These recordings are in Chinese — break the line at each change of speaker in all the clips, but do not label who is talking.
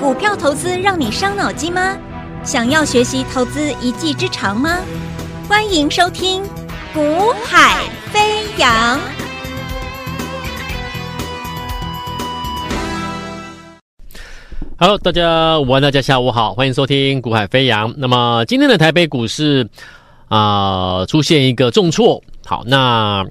股票投资让你伤脑筋吗？想要学习投资一技之长吗？欢迎收听《股海飞扬》。
Hello，大家午安，大家下午好，欢迎收听《股海飞扬》。那么今天的台北股市啊、出现一个重挫。好，那。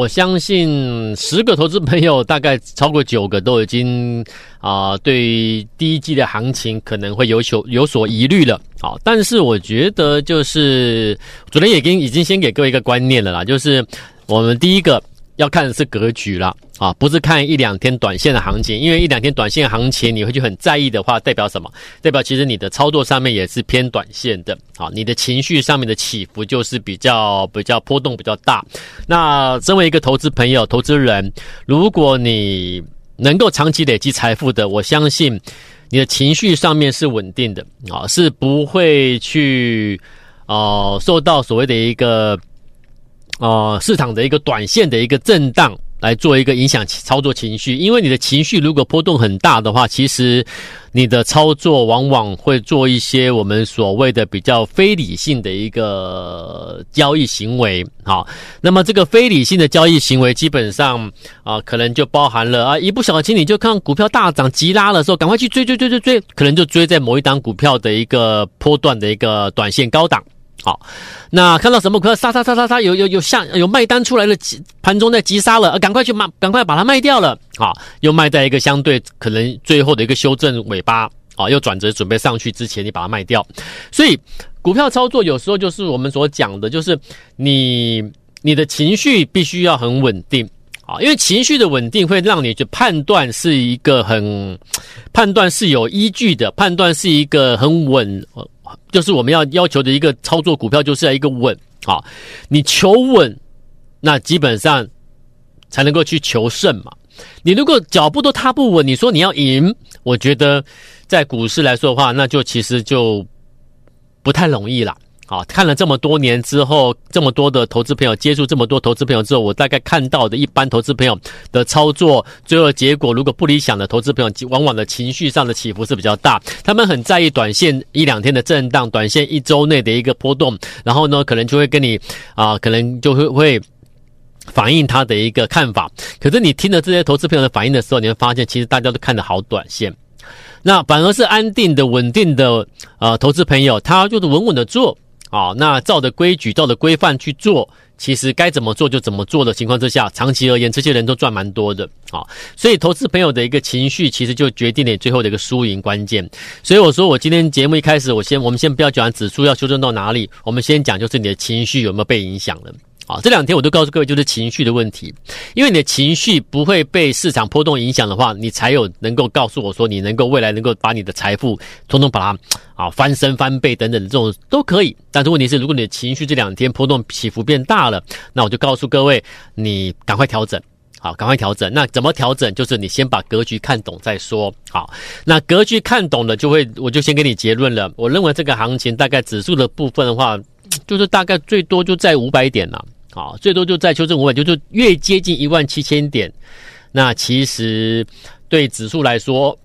我相信十个投资朋友大概超过九个都已经啊、对第一季的行情可能会有所有所疑虑了。好，但是我觉得就是昨天也已经已经先给各位一个观念了啦，就是我们第一个。要看的是格局啦，啊，不是看一两天短线的行情，因为一两天短线行情你会去很在意的话，代表什么？代表其实你的操作上面也是偏短线的，啊，你的情绪上面的起伏就是比较比较波动比较大。那身为一个投资朋友、投资人，如果你能够长期累积财富的，我相信你的情绪上面是稳定的，啊，是不会去哦、受到所谓的一个。呃，市场的一个短线的一个震荡来做一个影响操作情绪，因为你的情绪如果波动很大的话，其实你的操作往往会做一些我们所谓的比较非理性的一个交易行为。好，那么这个非理性的交易行为，基本上啊、可能就包含了啊，一不小心你就看股票大涨急拉的时候，赶快去追追追追追，可能就追在某一档股票的一个波段的一个短线高档。好，那看到什么股票杀杀杀杀杀，有有有下有卖单出来了，盘中在急杀了，赶快去卖，赶快把它卖掉了。好，又卖在一个相对可能最后的一个修正尾巴，啊，又转折准备上去之前，你把它卖掉。所以股票操作有时候就是我们所讲的，就是你你的情绪必须要很稳定啊，因为情绪的稳定会让你去判断是一个很判断是有依据的，判断是一个很稳。就是我们要要求的一个操作股票，就是要一个稳啊！你求稳，那基本上才能够去求胜嘛。你如果脚步都踏不稳，你说你要赢，我觉得在股市来说的话，那就其实就不太容易了。好，看了这么多年之后，这么多的投资朋友接触这么多投资朋友之后，我大概看到的一般投资朋友的操作，最后结果如果不理想的投资朋友，往往的情绪上的起伏是比较大。他们很在意短线一两天的震荡，短线一周内的一个波动，然后呢，可能就会跟你啊、可能就会会反映他的一个看法。可是你听了这些投资朋友的反应的时候，你会发现，其实大家都看得好短线，那反而是安定的、稳定的呃投资朋友，他就是稳稳的做。啊，那照着规矩、照着规范去做，其实该怎么做就怎么做的情况之下，长期而言，这些人都赚蛮多的。啊，所以投资朋友的一个情绪，其实就决定了你最后的一个输赢关键。所以我说，我今天节目一开始，我先我们先不要讲指数要修正到哪里，我们先讲就是你的情绪有没有被影响了。好，这两天我都告诉各位，就是情绪的问题。因为你的情绪不会被市场波动影响的话，你才有能够告诉我说，你能够未来能够把你的财富通通把它啊翻身翻倍等等的这种都可以。但是问题是，如果你的情绪这两天波动起伏变大了，那我就告诉各位，你赶快调整，好，赶快调整。那怎么调整？就是你先把格局看懂再说。好，那格局看懂了，就会我就先给你结论了。我认为这个行情大概指数的部分的话，就是大概最多就在五百点了。好，最多就在修正五百，就就越接近一万七千点，那其实对指数来说，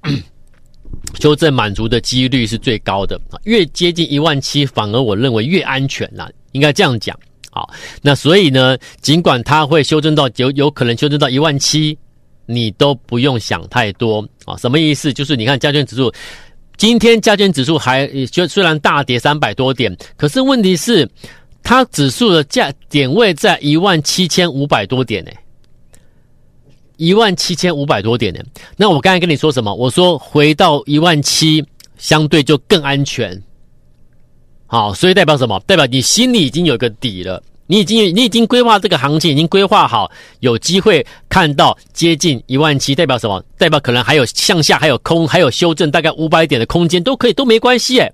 修正满足的几率是最高的。越接近一万七，反而我认为越安全啦，应该这样讲。好，那所以呢，尽管它会修正到有有可能修正到一万七，你都不用想太多啊。什么意思？就是你看加权指数，今天加权指数还虽然大跌三百多点，可是问题是。它指数的价点位在一万七千五百多点呢，一万七千五百多点呢。那我刚才跟你说什么？我说回到一万七，相对就更安全。好，所以代表什么？代表你心里已经有个底了，你已经你已经规划这个行情，已经规划好，有机会看到接近一万七，代表什么？代表可能还有向下，还有空，还有修正，大概五百点的空间都可以，都没关系诶。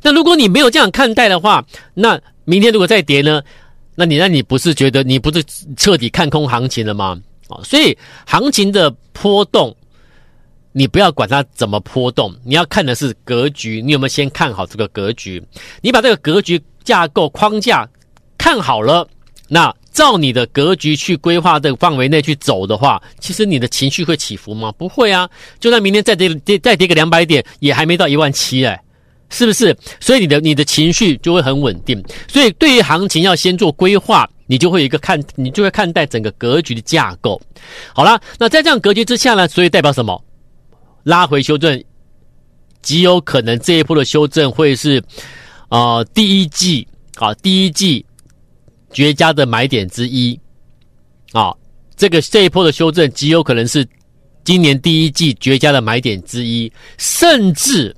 那如果你没有这样看待的话，那明天如果再跌呢？那你那你不是觉得你不是彻底看空行情了吗？啊，所以行情的波动，你不要管它怎么波动，你要看的是格局，你有没有先看好这个格局？你把这个格局架构框架看好了，那照你的格局去规划的范围内去走的话，其实你的情绪会起伏吗？不会啊，就算明天再跌跌再跌个两百点，也还没到一万七哎，是不是？所以你的你的情绪就会很稳定。所以对于行情要先做规划，你就会有一个看，你就会看待整个格局的架构。好啦，那在这样格局之下呢，所以代表什么？拉回修正，极有可能这一波的修正会是，呃，第一季啊，第一季绝佳的买点之一，啊，这个这一波的修正极有可能是今年第一季绝佳的买点之一，甚至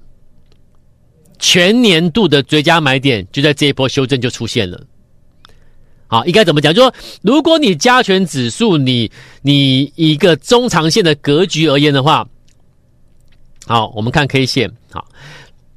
全年度的最佳买点就在这一波修正就出现了。好，应该怎么讲？就说如果你加权指数，你你一个中长线的格局而言的话，好，我们看 K 线。好，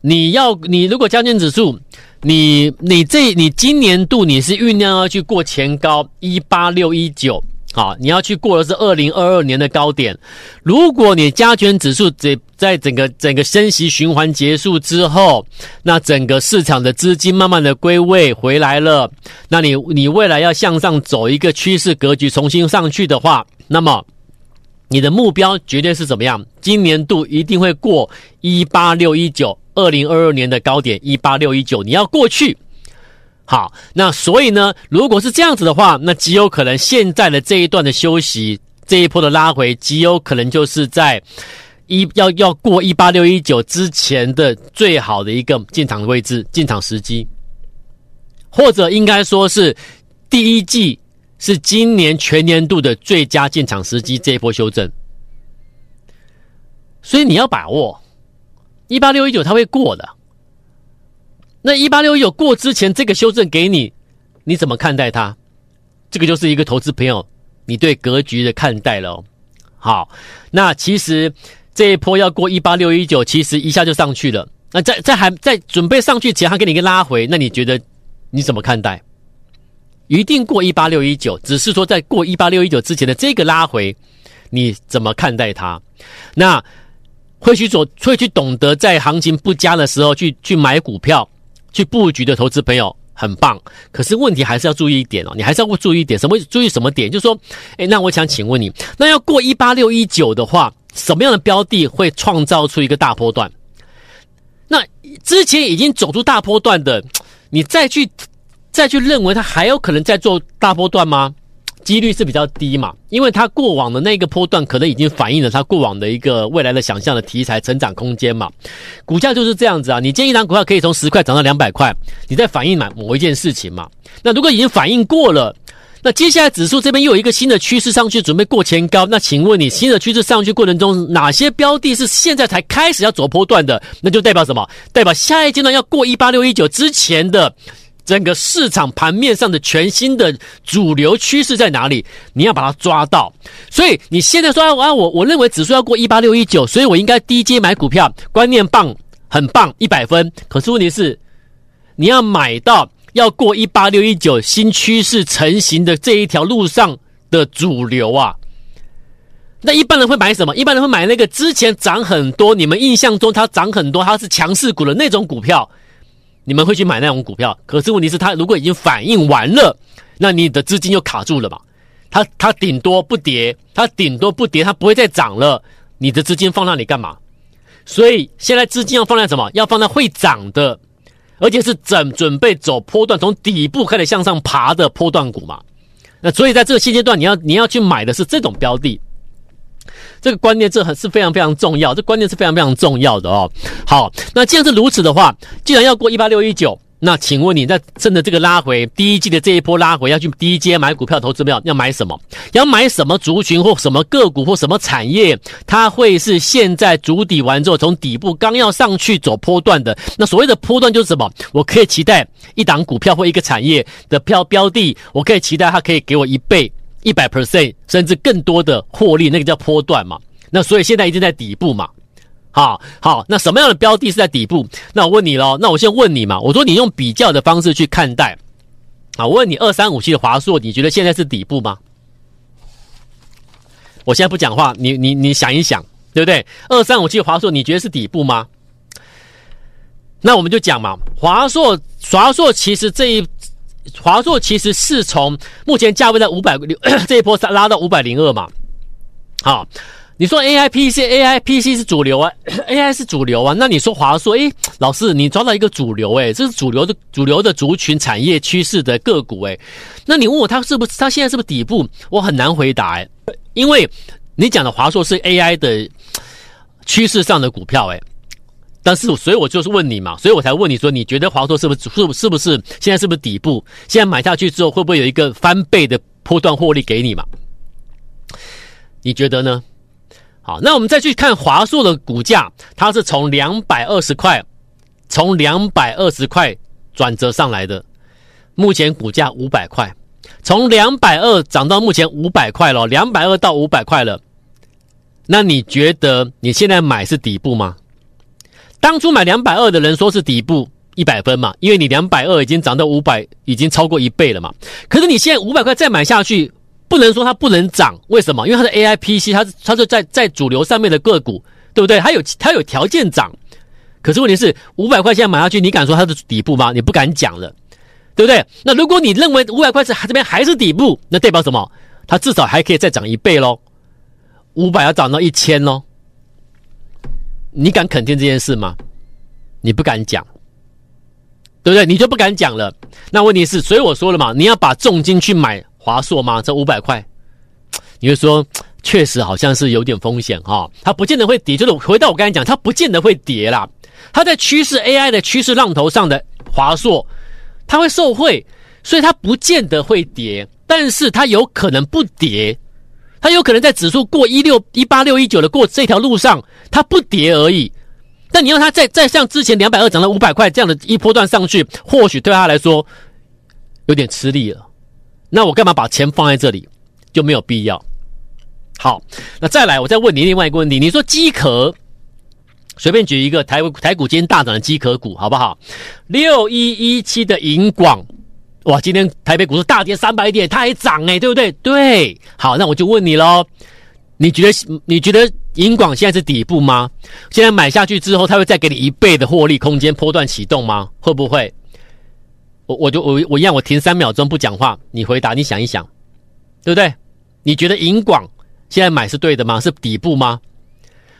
你要你如果加权指数，你你这你今年度你是酝酿要去过前高一八六一九。好，你要去过的是二零二二年的高点。如果你加权指数在在整个整个升息循环结束之后，那整个市场的资金慢慢的归位回来了，那你你未来要向上走一个趋势格局重新上去的话，那么你的目标绝对是怎么样？今年度一定会过一八六一九，二零二二年的高点一八六一九，你要过去。好，那所以呢，如果是这样子的话，那极有可能现在的这一段的休息，这一波的拉回，极有可能就是在一要要过一八六一九之前的最好的一个进场的位置、进场时机，或者应该说是第一季是今年全年度的最佳进场时机，这一波修正，所以你要把握一八六一九，它会过的。那一八六一九过之前，这个修正给你，你怎么看待它？这个就是一个投资朋友你对格局的看待了。好，那其实这一波要过一八六一九，其实一下就上去了。那在在还在准备上去前，他给你一个拉回，那你觉得你怎么看待？一定过一八六一九，只是说在过一八六一九之前的这个拉回，你怎么看待它？那会去做，会去懂得在行情不佳的时候去去买股票。去布局的投资朋友很棒，可是问题还是要注意一点哦，你还是要注意一点，什么注意什么点？就是说，哎，那我想请问你，那要过一八六一九的话，什么样的标的会创造出一个大波段？那之前已经走出大波段的，你再去再去认为它还有可能再做大波段吗？几率是比较低嘛，因为它过往的那个波段可能已经反映了它过往的一个未来的想象的题材成长空间嘛。股价就是这样子啊，你建议档股票可以从十块涨到两百块，你在反映某某一件事情嘛。那如果已经反映过了，那接下来指数这边又有一个新的趋势上去，准备过前高，那请问你新的趋势上去过程中，哪些标的是现在才开始要走波段的？那就代表什么？代表下一阶段要过一八六一九之前的。整个市场盘面上的全新的主流趋势在哪里？你要把它抓到。所以你现在说啊，我我认为指数要过一八六一九，所以我应该低阶买股票，观念棒，很棒，一百分。可是问题是，你要买到要过一八六一九新趋势成型的这一条路上的主流啊。那一般人会买什么？一般人会买那个之前涨很多，你们印象中它涨很多，它是强势股的那种股票。你们会去买那种股票，可是问题是它如果已经反应完了，那你的资金就卡住了嘛？它它顶多不跌，它顶多不跌，它不会再涨了。你的资金放那里干嘛？所以现在资金要放在什么？要放在会涨的，而且是整准备走波段，从底部开始向上爬的波段股嘛。那所以在这个现阶段，你要你要去买的是这种标的。这个观念这很是非常非常重要，这观念是非常非常重要的哦。好，那既然是如此的话，既然要过一八六一九，那请问你在趁着这个拉回，第一季的这一波拉回，要去低阶买股票投资票，要买什么？要买什么族群或什么个股或什么产业？它会是现在主底完之后，从底部刚要上去走波段的。那所谓的波段就是什么？我可以期待一档股票或一个产业的票标的，我可以期待它可以给我一倍。一百 percent 甚至更多的获利，那个叫波段嘛。那所以现在一定在底部嘛。好，好，那什么样的标的是在底部？那我问你喽。那我先问你嘛。我说你用比较的方式去看待。啊，我问你，二三五七的华硕，你觉得现在是底部吗？我现在不讲话，你你你想一想，对不对？二三五七的华硕，你觉得是底部吗？那我们就讲嘛，华硕，华硕其实这一。华硕其实是从目前价位在五百六 这一波拉到五百零二嘛。好，你说 A I P C A I P C 是主流啊，A I 是主流啊，那你说华硕，诶，老师你抓到一个主流诶，这是主流的主流的族群产业趋势的个股诶，那你问我它是不是它现在是不是底部？我很难回答诶，因为你讲的华硕是 A I 的趋势上的股票诶。但是，所以我就是问你嘛，所以我才问你说，你觉得华硕是不是是是不是现在是不是底部？现在买下去之后，会不会有一个翻倍的波段获利给你嘛？你觉得呢？好，那我们再去看华硕的股价，它是从两百二十块，从两百二十块转折上来的，目前股价五百块，从两百二涨到目前五百块了，两百二到五百块了，那你觉得你现在买是底部吗？当初买两百二的人说是底部一百分嘛，因为你两百二已经涨到五百，已经超过一倍了嘛。可是你现在五百块再买下去，不能说它不能涨，为什么？因为它是 AIPC，它它是在在主流上面的个股，对不对？它有它有条件涨。可是问题是五百块现在买下去，你敢说它是底部吗？你不敢讲了，对不对？那如果你认为五百块是这边还是底部，那代表什么？它至少还可以再涨一倍喽，五百要涨到一千喽。你敢肯定这件事吗？你不敢讲，对不对？你就不敢讲了。那问题是，所以我说了嘛，你要把重金去买华硕吗？这五百块，你会说确实好像是有点风险哈、哦。它不见得会跌，就是回到我刚才讲，它不见得会跌啦。它在趋势 AI 的趋势浪头上的华硕，它会受惠，所以它不见得会跌，但是它有可能不跌。它有可能在指数过一六一八六一九的过这条路上，它不跌而已。但你要它再再像之前两百二涨到五百块这样的一波段上去，或许对他来说有点吃力了。那我干嘛把钱放在这里？就没有必要。好，那再来，我再问你另外一个问题：你说机壳，随便举一个台台股今天大涨的机壳股，好不好？六一一七的银广。哇，今天台北股市大跌三百点，它还涨哎，对不对？对，好，那我就问你喽，你觉得你觉得银广现在是底部吗？现在买下去之后，它会再给你一倍的获利空间，波段启动吗？会不会？我我就我我一样，我停三秒钟不讲话，你回答，你想一想，对不对？你觉得银广现在买是对的吗？是底部吗？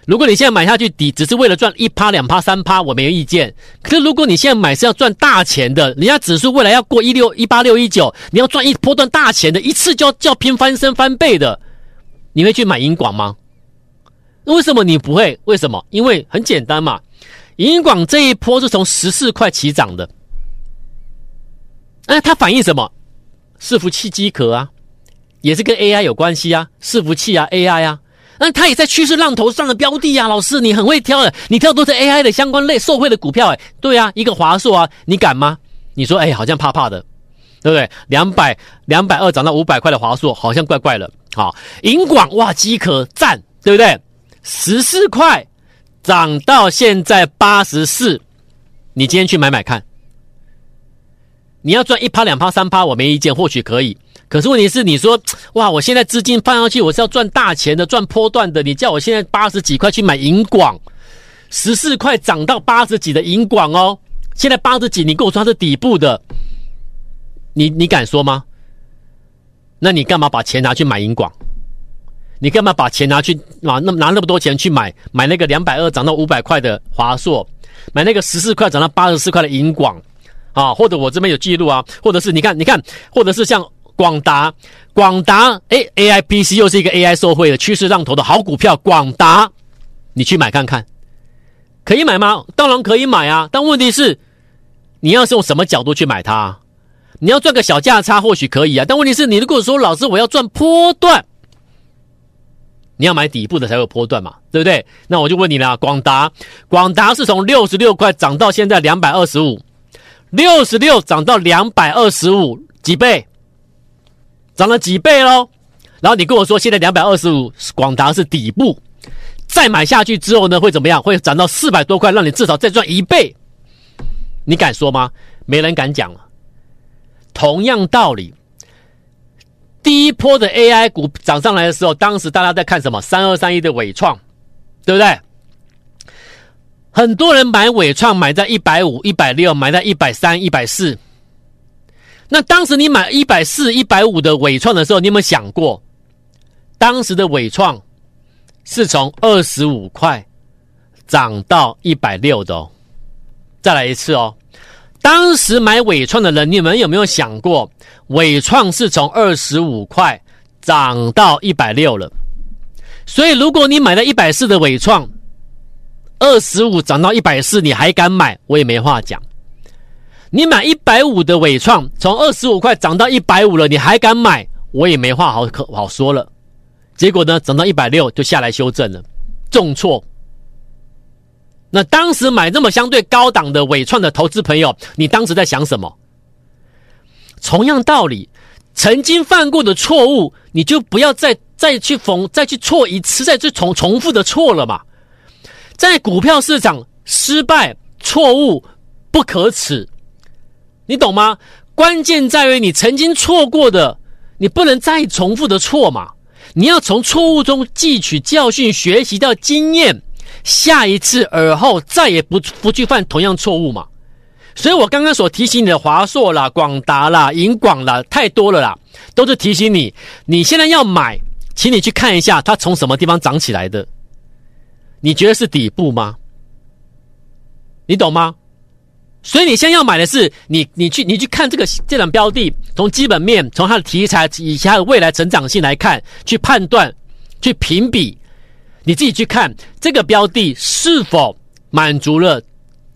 如果你现在买下去底只是为了赚一趴两趴三趴，我没有意见。可是如果你现在买是要赚大钱的，人家指数未来要过一六一八六一九，你要赚一波段大钱的，一次就要叫拼翻身翻倍的，你会去买银广吗？为什么你不会？为什么？因为很简单嘛，银广这一波是从十四块起涨的，哎，它反映什么？伺服器机壳啊，也是跟 AI 有关系啊，伺服器啊，AI 啊。那它也在趋势浪头上的标的啊，老师你很会挑的，你挑都是 AI 的相关类受惠的股票，哎，对啊，一个华硕啊，你敢吗？你说，哎，好像怕怕的，对不对？两百两百二涨到五百块的华硕，好像怪怪的。好，银广哇，机壳赞，对不对？十四块涨到现在八十四，你今天去买买看，你要赚一趴两趴三趴，我没意见，或许可以。可是问题是，你说哇，我现在资金放上去，我是要赚大钱的，赚波段的。你叫我现在八十几块去买银广，十四块涨到八十几的银广哦，现在八十几，你跟我说它是底部的，你你敢说吗？那你干嘛把钱拿去买银广？你干嘛把钱拿去拿那拿那么多钱去买买那个两百二涨到五百块的华硕，买那个十四块涨到八十四块的银广啊？或者我这边有记录啊？或者是你看你看，或者是像。广达，广达，哎，AIPC 又是一个 AI 受惠的趋势浪头的好股票。广达，你去买看看，可以买吗？当然可以买啊，但问题是，你要是用什么角度去买它？你要赚个小价差或许可以啊，但问题是你如果说老师我要赚波段，你要买底部的才有波段嘛，对不对？那我就问你了，广达，广达是从六十六块涨到现在两百二十五，六十六涨到两百二十五，几倍？涨了几倍喽？然后你跟我说，现在两百二十五，广达是底部，再买下去之后呢，会怎么样？会涨到四百多块，让你至少再赚一倍。你敢说吗？没人敢讲了。同样道理，第一波的 AI 股涨上来的时候，当时大家在看什么？三二三一的纬创，对不对？很多人买伟创，买在一百五、一百六，买在一百三、一百四。那当时你买一百四、一百五的伟创的时候，你有没有想过，当时的伟创是从二十五块涨到一百六的哦？再来一次哦，当时买伟创的人，你们有没有想过，伟创是从二十五块涨到一百六了？所以，如果你买了一百四的伟创，二十五涨到一百四，你还敢买？我也没话讲。你买一百五的伟创，从二十五块涨到一百五了，你还敢买？我也没话好可好说了。结果呢，涨到一百六就下来修正了，重挫。那当时买这么相对高档的伟创的投资朋友，你当时在想什么？同样道理，曾经犯过的错误，你就不要再再去逢再去错一次，再去重重复的错了嘛。在股票市场失败、错误不可耻，你懂吗？关键在于你曾经错过的，你不能再重复的错嘛。你要从错误中汲取教训，学习到经验，下一次而后再也不不去犯同样错误嘛。所以我刚刚所提醒你的华硕啦、广达啦、银广啦，太多了啦，都是提醒你，你现在要买，请你去看一下它从什么地方涨起来的。你觉得是底部吗？你懂吗？所以你现在要买的是你，你去，你去看这个这档标的，从基本面，从它的题材以及它的未来成长性来看，去判断，去评比，你自己去看这个标的是否满足了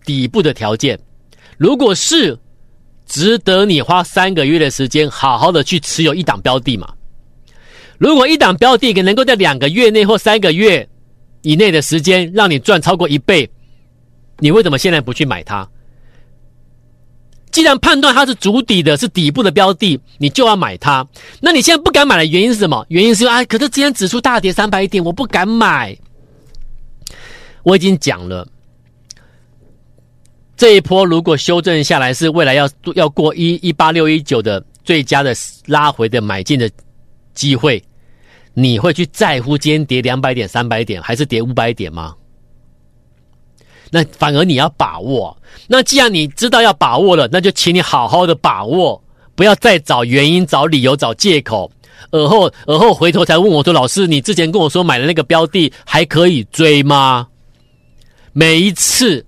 底部的条件。如果是，值得你花三个月的时间，好好的去持有一档标的嘛。如果一档标的能够在两个月内或三个月，以内的时间让你赚超过一倍，你为什么现在不去买它？既然判断它是足底的，是底部的标的，你就要买它。那你现在不敢买的原因是什么？原因是啊，可是今天指数大跌三百点，我不敢买。我已经讲了，这一波如果修正下来，是未来要要过一一八六一九的最佳的拉回的买进的机会。你会去在乎今天跌两百点、三百点，还是跌五百点吗？那反而你要把握。那既然你知道要把握了，那就请你好好的把握，不要再找原因、找理由、找借口，而后而后回头才问我说：“老师，你之前跟我说买的那个标的还可以追吗？”每一次。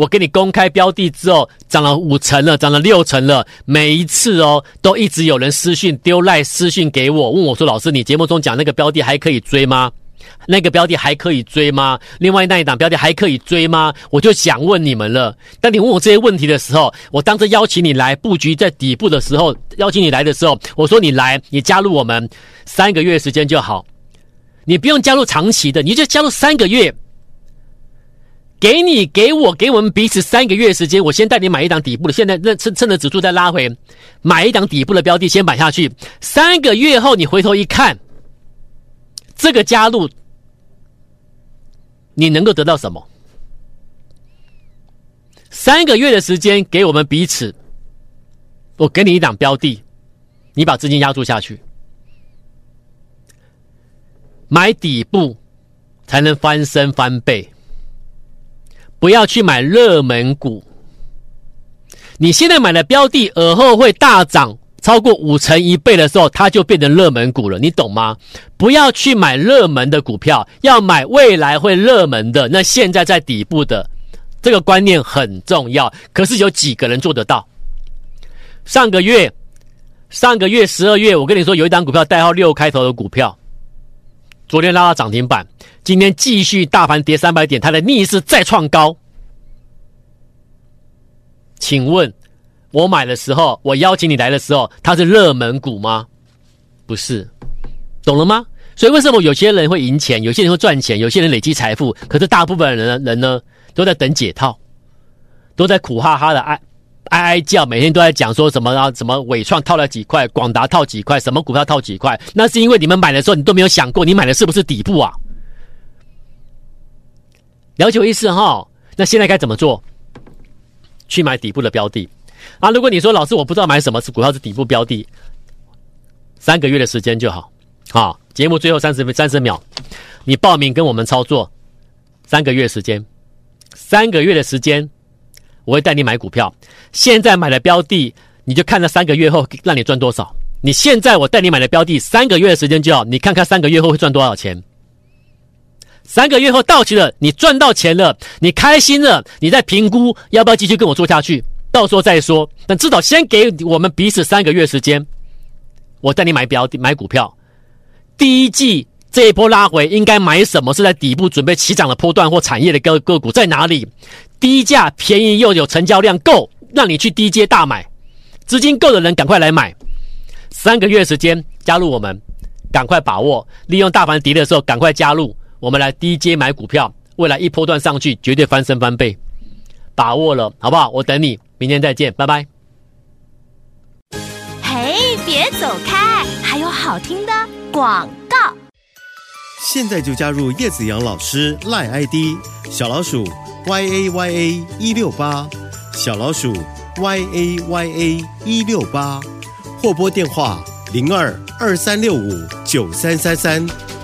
我给你公开标的之后，涨了五成了，涨了六成了。每一次哦，都一直有人私讯丢赖私讯给我，问我说：“老师，你节目中讲那个标的还可以追吗？那个标的还可以追吗？另外那一档标的还可以追吗？”我就想问你们了。当你问我这些问题的时候，我当着邀请你来布局在底部的时候，邀请你来的时候，我说：“你来，你加入我们三个月时间就好，你不用加入长期的，你就加入三个月。”给你，给我，给我们彼此三个月时间。我先带你买一档底部的，现在那趁趁着指数再拉回，买一档底部的标的，先买下去。三个月后，你回头一看，这个加入，你能够得到什么？三个月的时间给我们彼此，我给你一档标的，你把资金压住下去，买底部才能翻身翻倍。不要去买热门股。你现在买的标的，而后会大涨超过五成一倍的时候，它就变成热门股了，你懂吗？不要去买热门的股票，要买未来会热门的。那现在在底部的这个观念很重要，可是有几个人做得到？上个月，上个月十二月，我跟你说有一档股票代号六开头的股票。昨天拉到涨停板，今天继续大盘跌三百点，它的逆势再创高。请问，我买的时候，我邀请你来的时候，它是热门股吗？不是，懂了吗？所以为什么有些人会赢钱，有些人会赚钱，有些人累积财富，可是大部分人人呢，都在等解套，都在苦哈哈的爱。哀哀叫，每天都在讲说什么啊？什么伟创套了几块，广达套几块，什么股票套几块？那是因为你们买的时候，你都没有想过，你买的是不是底部啊？了解我意思哈？那现在该怎么做？去买底部的标的啊！如果你说老师我不知道买什么是股票是底部标的，三个月的时间就好。好，节目最后三十三十秒，你报名跟我们操作，三个月时间，三个月的时间。我会带你买股票，现在买的标的，你就看那三个月后让你赚多少。你现在我带你买的标的，三个月的时间就好，你看看三个月后会赚多少钱。三个月后到期了，你赚到钱了，你开心了，你再评估要不要继续跟我做下去，到时候再说。但至少先给我们彼此三个月时间，我带你买标买股票。第一季这一波拉回应该买什么？是在底部准备起涨的波段或产业的个个股在哪里？低价便宜又有成交量够，让你去低阶大买，资金够的人赶快来买。三个月时间加入我们，赶快把握，利用大盘跌的时候赶快加入，我们来低阶买股票，未来一波段上去绝对翻身翻倍，把握了好不好？我等你，明天再见，拜拜。
嘿，别走开，还有好听的广告。
现在就加入叶子阳老师赖 ID 小老鼠 y a y a 一六八小老鼠 y a y a 一六八。或拨电话零二二三六五九三三三